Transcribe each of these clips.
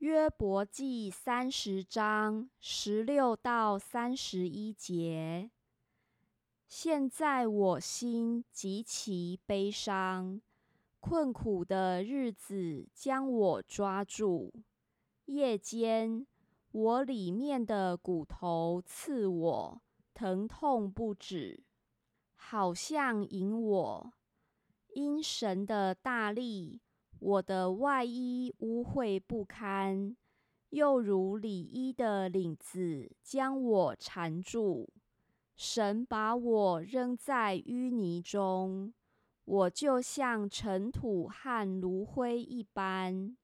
约伯记三十章十六到三十一节。现在我心极其悲伤，困苦的日子将我抓住。夜间，我里面的骨头刺我，疼痛不止，好像引我。因神的大力。我的外衣污秽不堪，又如里衣的领子将我缠住。神把我扔在淤泥中，我就像尘土和炉灰一般。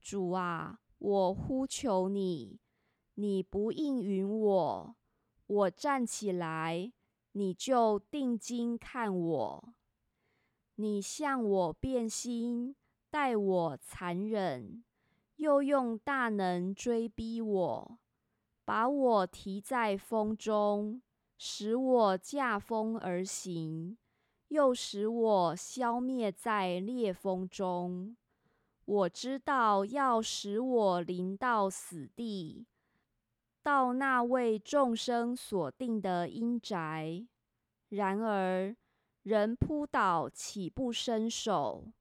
主啊，我呼求你，你不应允我。我站起来，你就定睛看我。你向我变心。待我残忍，又用大能追逼我，把我提在风中，使我驾风而行，又使我消灭在烈风中。我知道要使我临到死地，到那位众生所定的阴宅。然而人扑倒，岂不伸手？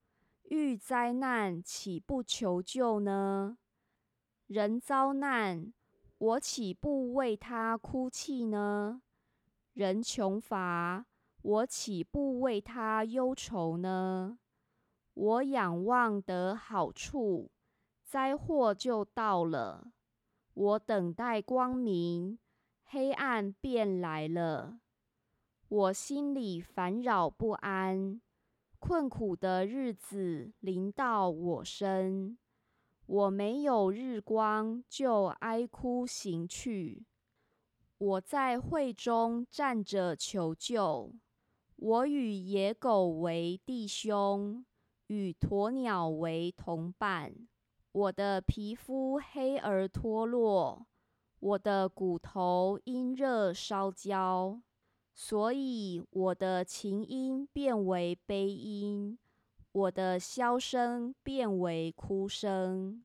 遇灾难，岂不求救呢？人遭难，我岂不为他哭泣呢？人穷乏，我岂不为他忧愁呢？我仰望得好处，灾祸就到了；我等待光明，黑暗便来了。我心里烦扰不安。困苦的日子临到我身，我没有日光，就哀哭行去。我在会中站着求救。我与野狗为弟兄，与鸵鸟为同伴。我的皮肤黑而脱落，我的骨头因热烧焦。所以我的琴音变为悲音，我的箫声变为哭声。